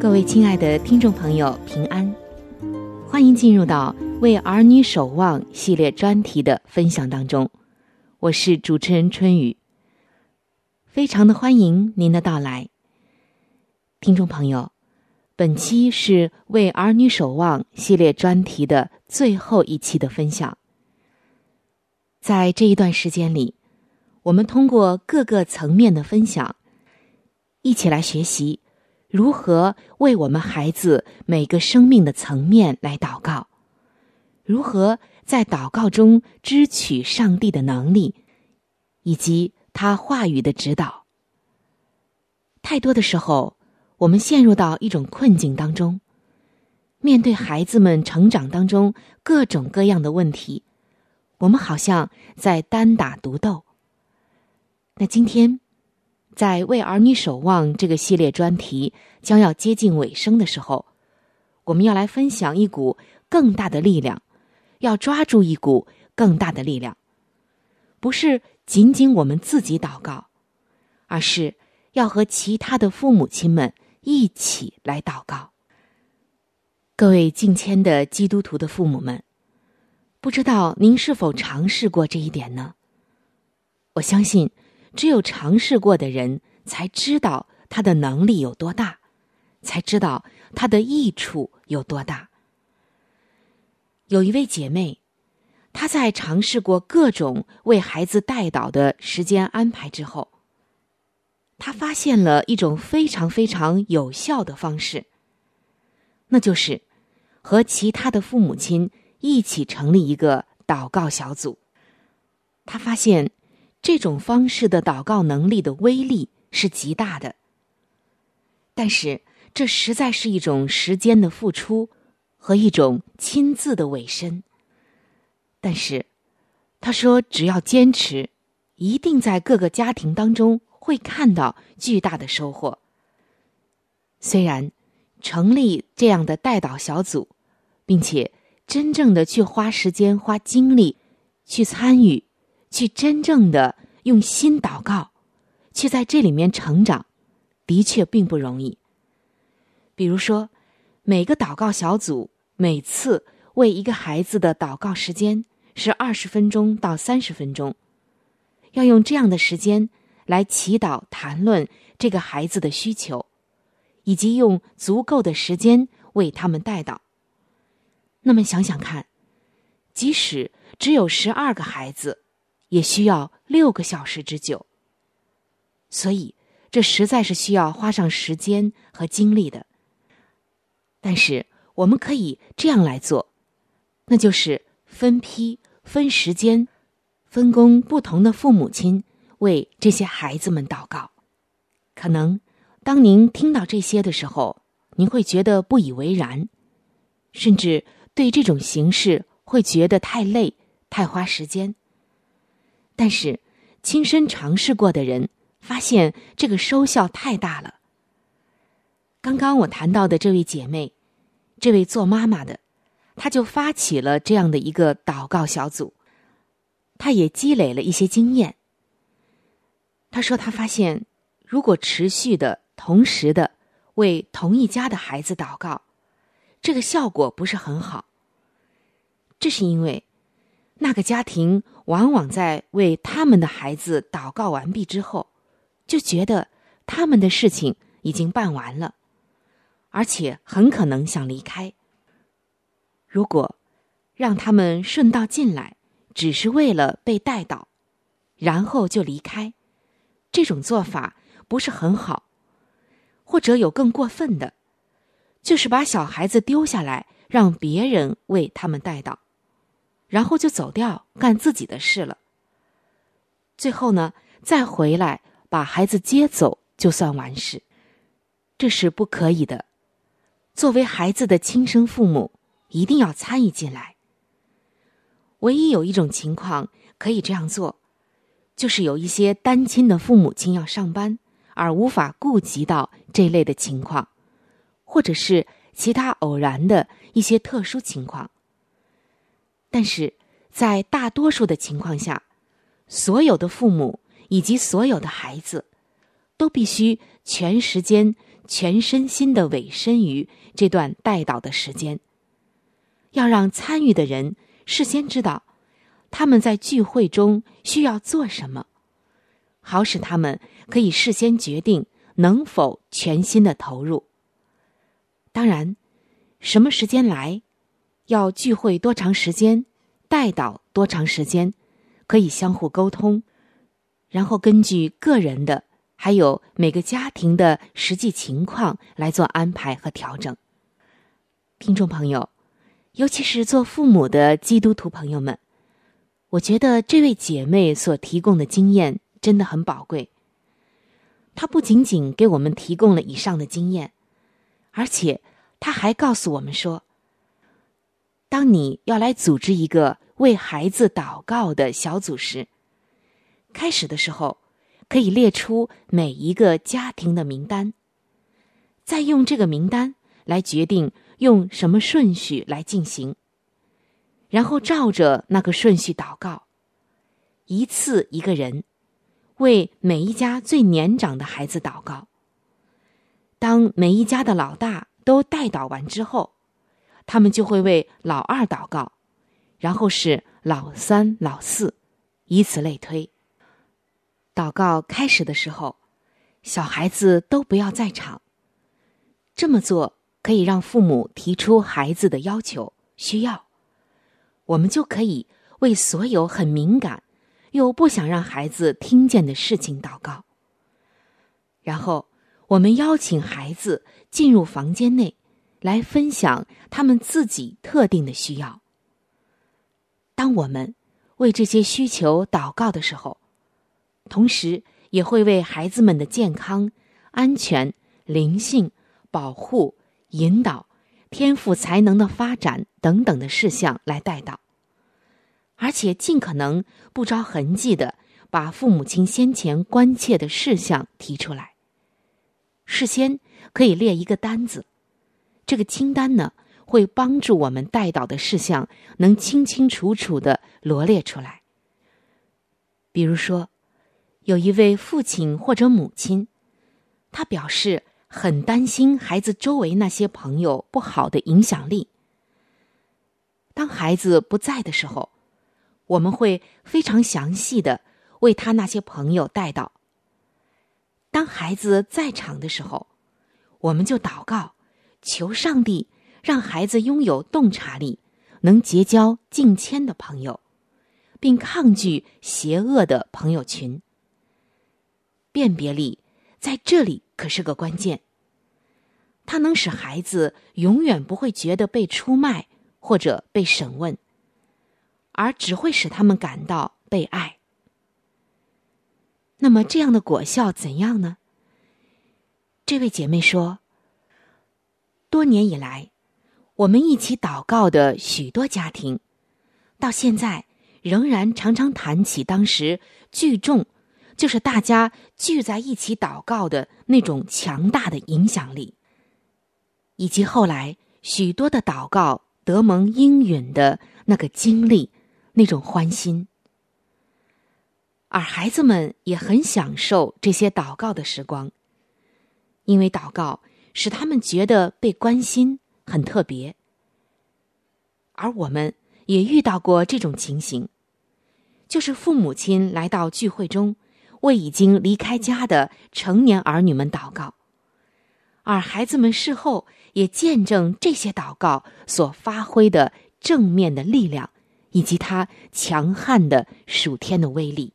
各位亲爱的听众朋友，平安！欢迎进入到“为儿女守望”系列专题的分享当中。我是主持人春雨，非常的欢迎您的到来。听众朋友，本期是“为儿女守望”系列专题的最后一期的分享。在这一段时间里，我们通过各个层面的分享，一起来学习。如何为我们孩子每个生命的层面来祷告？如何在祷告中支取上帝的能力，以及他话语的指导？太多的时候，我们陷入到一种困境当中，面对孩子们成长当中各种各样的问题，我们好像在单打独斗。那今天。在为儿女守望这个系列专题将要接近尾声的时候，我们要来分享一股更大的力量，要抓住一股更大的力量，不是仅仅我们自己祷告，而是要和其他的父母亲们一起来祷告。各位敬谦的基督徒的父母们，不知道您是否尝试过这一点呢？我相信。只有尝试过的人才知道他的能力有多大，才知道他的益处有多大。有一位姐妹，她在尝试过各种为孩子带导的时间安排之后，她发现了一种非常非常有效的方式，那就是和其他的父母亲一起成立一个祷告小组。她发现。这种方式的祷告能力的威力是极大的。但是，这实在是一种时间的付出和一种亲自的委身。但是，他说，只要坚持，一定在各个家庭当中会看到巨大的收获。虽然成立这样的代祷小组，并且真正的去花时间、花精力去参与，去真正的用心祷告，去在这里面成长，的确并不容易。比如说，每个祷告小组每次为一个孩子的祷告时间是二十分钟到三十分钟，要用这样的时间来祈祷、谈论这个孩子的需求，以及用足够的时间为他们带祷。那么想想看，即使只有十二个孩子，也需要六个小时之久。所以，这实在是需要花上时间和精力的。但是我们可以这样来做，那就是分批、分时间、分工不同的父母亲为这些孩子们祷告。可能当您听到这些的时候，您会觉得不以为然，甚至对这种形式会觉得太累、太花时间。但是亲身尝试过的人发现，这个收效太大了。刚刚我谈到的这位姐妹，这位做妈妈的，她就发起了这样的一个祷告小组，她也积累了一些经验。她说，她发现，如果持续的、同时的为同一家的孩子祷告，这个效果不是很好。这是因为，那个家庭往往在为他们的孩子祷告完毕之后，就觉得他们的事情已经办完了。而且很可能想离开。如果让他们顺道进来，只是为了被带倒，然后就离开，这种做法不是很好。或者有更过分的，就是把小孩子丢下来，让别人为他们带倒，然后就走掉干自己的事了。最后呢，再回来把孩子接走，就算完事，这是不可以的。作为孩子的亲生父母，一定要参与进来。唯一有一种情况可以这样做，就是有一些单亲的父母亲要上班，而无法顾及到这类的情况，或者是其他偶然的一些特殊情况。但是在大多数的情况下，所有的父母以及所有的孩子，都必须全时间。全身心的委身于这段带导的时间，要让参与的人事先知道他们在聚会中需要做什么，好使他们可以事先决定能否全心的投入。当然，什么时间来，要聚会多长时间，带导多长时间，可以相互沟通，然后根据个人的。还有每个家庭的实际情况来做安排和调整。听众朋友，尤其是做父母的基督徒朋友们，我觉得这位姐妹所提供的经验真的很宝贵。她不仅仅给我们提供了以上的经验，而且她还告诉我们说：当你要来组织一个为孩子祷告的小组时，开始的时候。可以列出每一个家庭的名单，再用这个名单来决定用什么顺序来进行，然后照着那个顺序祷告，一次一个人，为每一家最年长的孩子祷告。当每一家的老大都带祷完之后，他们就会为老二祷告，然后是老三、老四，以此类推。祷告开始的时候，小孩子都不要在场。这么做可以让父母提出孩子的要求、需要，我们就可以为所有很敏感又不想让孩子听见的事情祷告。然后，我们邀请孩子进入房间内，来分享他们自己特定的需要。当我们为这些需求祷告的时候，同时也会为孩子们的健康、安全、灵性、保护、引导、天赋才能的发展等等的事项来带到，而且尽可能不着痕迹的把父母亲先前关切的事项提出来。事先可以列一个单子，这个清单呢。会帮助我们带到的事项能清清楚楚的罗列出来。比如说，有一位父亲或者母亲，他表示很担心孩子周围那些朋友不好的影响力。当孩子不在的时候，我们会非常详细的为他那些朋友带到。当孩子在场的时候，我们就祷告，求上帝。让孩子拥有洞察力，能结交近千的朋友，并抗拒邪恶的朋友群。辨别力在这里可是个关键，它能使孩子永远不会觉得被出卖或者被审问，而只会使他们感到被爱。那么，这样的果效怎样呢？这位姐妹说：“多年以来。”我们一起祷告的许多家庭，到现在仍然常常谈起当时聚众，就是大家聚在一起祷告的那种强大的影响力，以及后来许多的祷告得蒙应允的那个经历，那种欢心。而孩子们也很享受这些祷告的时光，因为祷告使他们觉得被关心。很特别，而我们也遇到过这种情形，就是父母亲来到聚会中，为已经离开家的成年儿女们祷告，而孩子们事后也见证这些祷告所发挥的正面的力量，以及它强悍的属天的威力。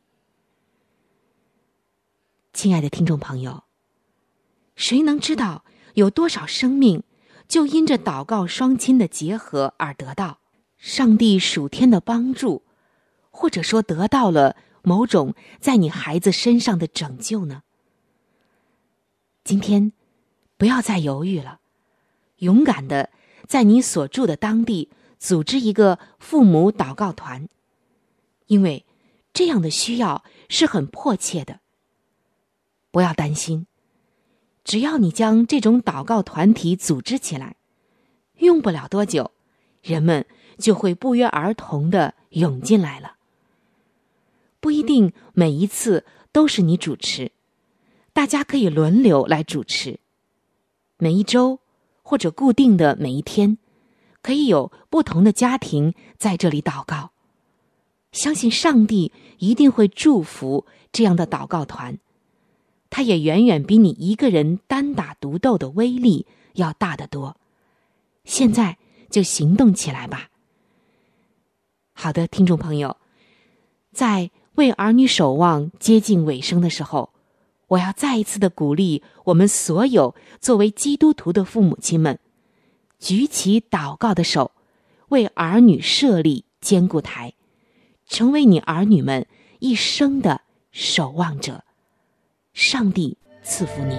亲爱的听众朋友，谁能知道有多少生命？就因着祷告双亲的结合而得到上帝属天的帮助，或者说得到了某种在你孩子身上的拯救呢？今天不要再犹豫了，勇敢的在你所住的当地组织一个父母祷告团，因为这样的需要是很迫切的。不要担心。只要你将这种祷告团体组织起来，用不了多久，人们就会不约而同的涌进来了。不一定每一次都是你主持，大家可以轮流来主持。每一周或者固定的每一天，可以有不同的家庭在这里祷告。相信上帝一定会祝福这样的祷告团。他也远远比你一个人单打独斗的威力要大得多。现在就行动起来吧。好的，听众朋友，在为儿女守望接近尾声的时候，我要再一次的鼓励我们所有作为基督徒的父母亲们，举起祷告的手，为儿女设立坚固台，成为你儿女们一生的守望者。上帝赐福你。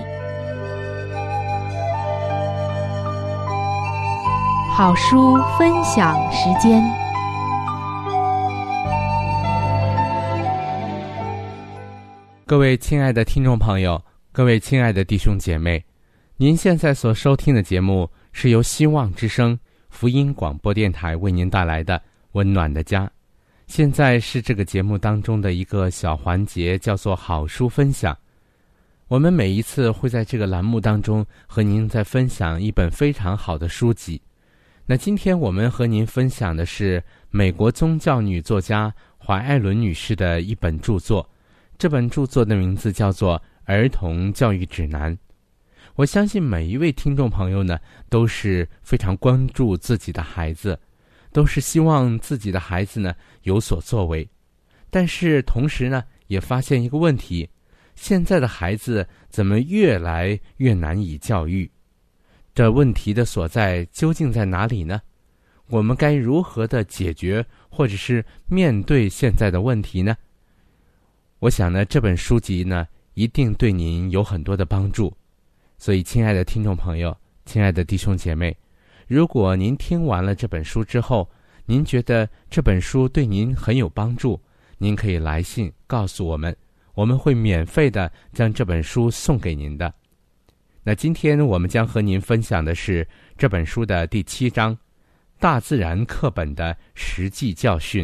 好书分享时间。各位亲爱的听众朋友，各位亲爱的弟兄姐妹，您现在所收听的节目是由希望之声福音广播电台为您带来的《温暖的家》。现在是这个节目当中的一个小环节，叫做好书分享。我们每一次会在这个栏目当中和您再分享一本非常好的书籍。那今天我们和您分享的是美国宗教女作家怀艾伦女士的一本著作。这本著作的名字叫做《儿童教育指南》。我相信每一位听众朋友呢都是非常关注自己的孩子，都是希望自己的孩子呢有所作为，但是同时呢也发现一个问题。现在的孩子怎么越来越难以教育？这问题的所在究竟在哪里呢？我们该如何的解决，或者是面对现在的问题呢？我想呢，这本书籍呢，一定对您有很多的帮助。所以，亲爱的听众朋友，亲爱的弟兄姐妹，如果您听完了这本书之后，您觉得这本书对您很有帮助，您可以来信告诉我们，我们会免费的将这本书送给您的。那今天我们将和您分享的是这本书的第七章《大自然课本的实际教训》。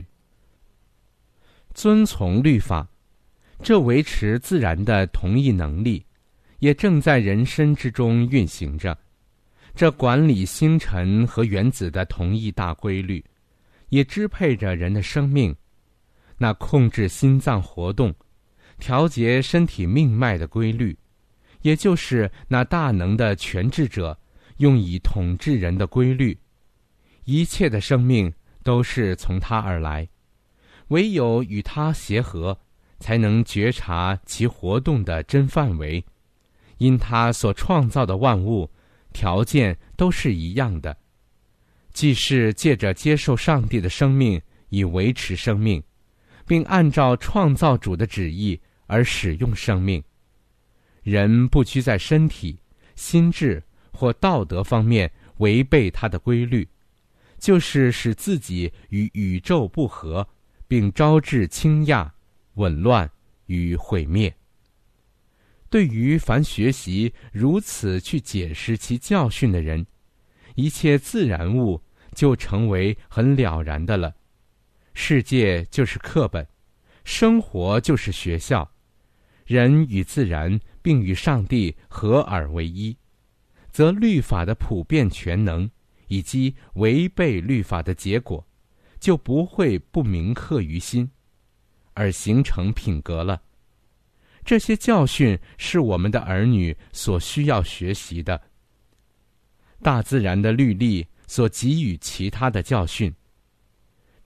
遵从律法，这维持自然的同一能力，也正在人身之中运行着。这管理星辰和原子的同一大规律，也支配着人的生命。那控制心脏活动、调节身体命脉的规律。也就是那大能的全智者用以统治人的规律，一切的生命都是从他而来，唯有与他协和，才能觉察其活动的真范围。因他所创造的万物条件都是一样的，既是借着接受上帝的生命以维持生命，并按照创造主的旨意而使用生命。人不拘在身体、心智或道德方面违背他的规律，就是使自己与宇宙不和，并招致倾轧、紊乱与毁灭。对于凡学习如此去解释其教训的人，一切自然物就成为很了然的了。世界就是课本，生活就是学校，人与自然。并与上帝合而为一，则律法的普遍全能以及违背律法的结果，就不会不铭刻于心，而形成品格了。这些教训是我们的儿女所需要学习的。大自然的律例所给予其他的教训，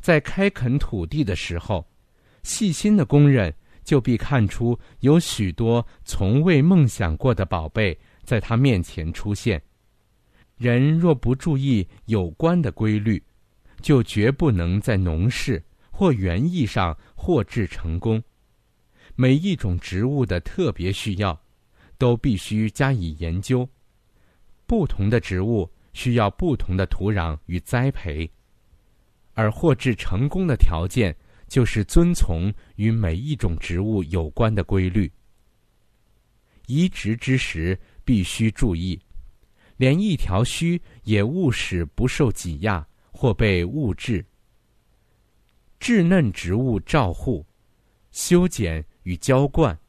在开垦土地的时候，细心的工人。就必看出有许多从未梦想过的宝贝在他面前出现。人若不注意有关的规律，就绝不能在农事或园艺上获致成功。每一种植物的特别需要，都必须加以研究。不同的植物需要不同的土壤与栽培，而获致成功的条件。就是遵从与每一种植物有关的规律。移植之时必须注意，连一条须也勿使不受挤压或被误治。稚嫩植物照护、修剪与浇灌，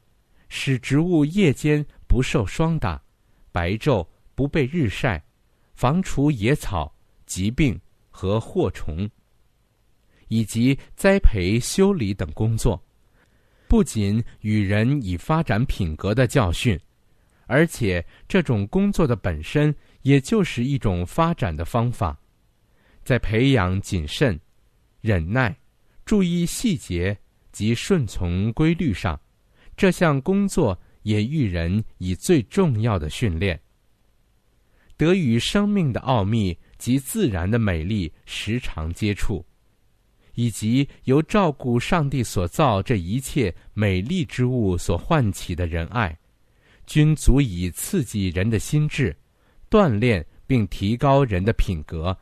使植物夜间不受霜打，白昼不被日晒，防除野草、疾病和祸虫。以及栽培、修理等工作，不仅与人以发展品格的教训，而且这种工作的本身也就是一种发展的方法。在培养谨慎、忍耐、注意细节及顺从规律上，这项工作也育人以最重要的训练，得与生命的奥秘及自然的美丽时常接触。以及由照顾上帝所造这一切美丽之物所唤起的仁爱，均足以刺激人的心智，锻炼并提高人的品格，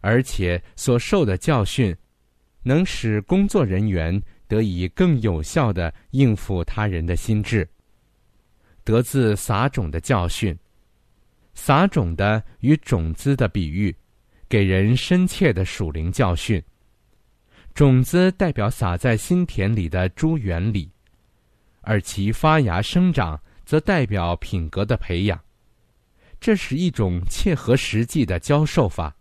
而且所受的教训，能使工作人员得以更有效的应付他人的心智。得自撒种的教训，撒种的与种子的比喻，给人深切的属灵教训。种子代表撒在心田里的诸原理，而其发芽生长则代表品格的培养。这是一种切合实际的教授法。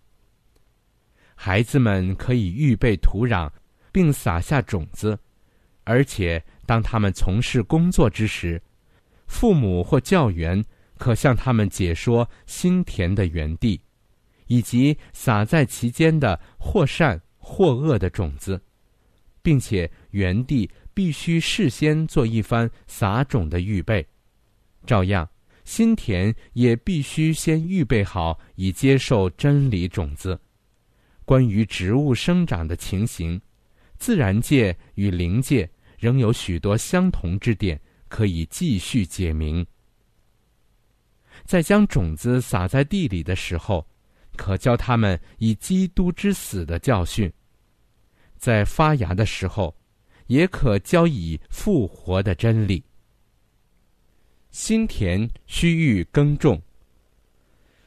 孩子们可以预备土壤，并撒下种子，而且当他们从事工作之时，父母或教员可向他们解说心田的园地，以及撒在其间的或善。或恶的种子，并且园地必须事先做一番撒种的预备，照样心田也必须先预备好以接受真理种子。关于植物生长的情形，自然界与灵界仍有许多相同之点可以继续解明。在将种子撒在地里的时候，可教他们以基督之死的教训；在发芽的时候，也可教以复活的真理。心田须欲耕种，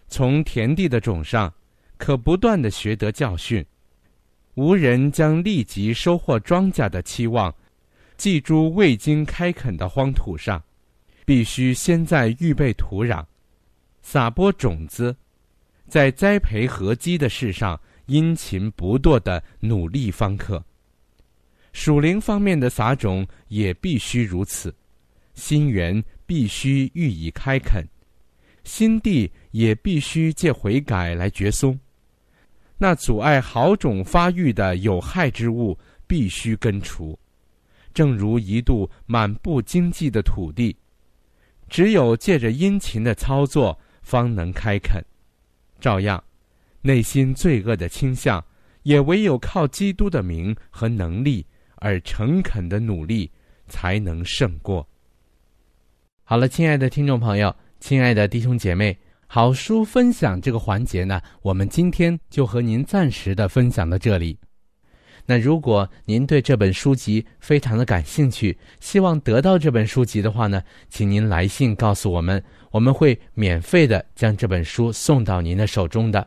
从田地的种上，可不断的学得教训。无人将立即收获庄稼的期望，寄诸未经开垦的荒土上，必须先在预备土壤。撒播种子，在栽培合基的事上殷勤不惰的努力方可。属灵方面的撒种也必须如此，心源必须予以开垦，心地也必须借悔改来绝松。那阻碍好种发育的有害之物必须根除，正如一度满布荆棘的土地，只有借着殷勤的操作。方能开垦，照样，内心罪恶的倾向，也唯有靠基督的名和能力而诚恳的努力，才能胜过。好了，亲爱的听众朋友，亲爱的弟兄姐妹，好书分享这个环节呢，我们今天就和您暂时的分享到这里。那如果您对这本书籍非常的感兴趣，希望得到这本书籍的话呢，请您来信告诉我们。我们会免费的将这本书送到您的手中的。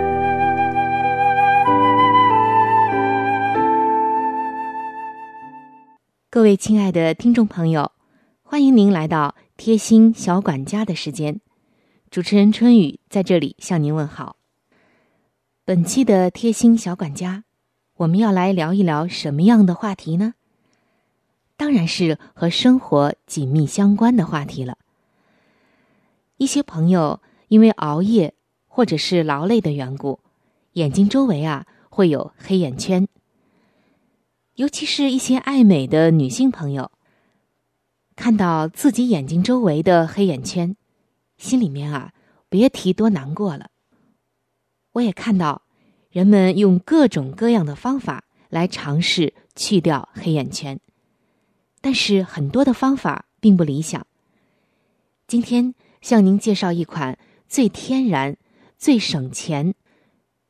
各位亲爱的听众朋友，欢迎您来到贴心小管家的时间。主持人春雨在这里向您问好。本期的贴心小管家，我们要来聊一聊什么样的话题呢？当然是和生活紧密相关的话题了。一些朋友因为熬夜或者是劳累的缘故，眼睛周围啊会有黑眼圈。尤其是一些爱美的女性朋友，看到自己眼睛周围的黑眼圈，心里面啊，别提多难过了。我也看到人们用各种各样的方法来尝试去掉黑眼圈，但是很多的方法并不理想。今天向您介绍一款最天然、最省钱、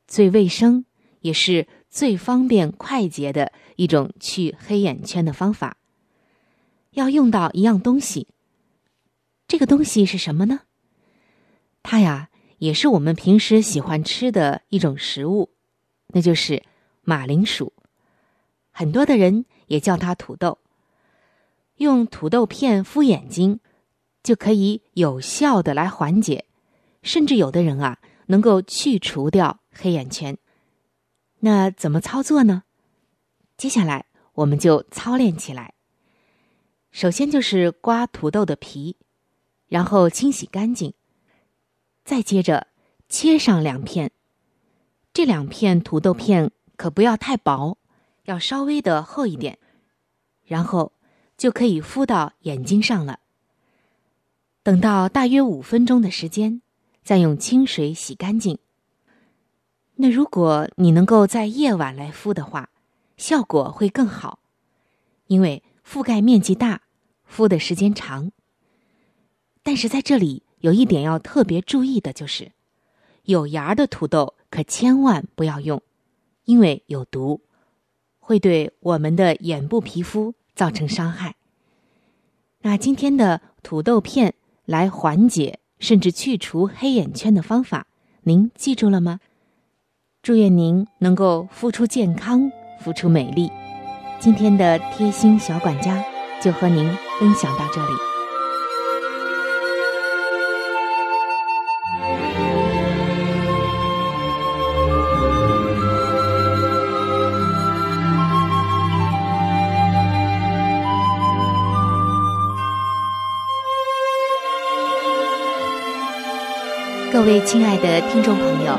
最卫生，也是最方便快捷的。一种去黑眼圈的方法，要用到一样东西。这个东西是什么呢？它呀，也是我们平时喜欢吃的一种食物，那就是马铃薯。很多的人也叫它土豆。用土豆片敷眼睛，就可以有效的来缓解，甚至有的人啊，能够去除掉黑眼圈。那怎么操作呢？接下来我们就操练起来。首先就是刮土豆的皮，然后清洗干净，再接着切上两片。这两片土豆片可不要太薄，要稍微的厚一点，然后就可以敷到眼睛上了。等到大约五分钟的时间，再用清水洗干净。那如果你能够在夜晚来敷的话，效果会更好，因为覆盖面积大，敷的时间长。但是在这里有一点要特别注意的就是，有芽的土豆可千万不要用，因为有毒，会对我们的眼部皮肤造成伤害。那今天的土豆片来缓解甚至去除黑眼圈的方法，您记住了吗？祝愿您能够付出健康，付出美丽。今天的贴心小管家就和您分享到这里。各位亲爱的听众朋友，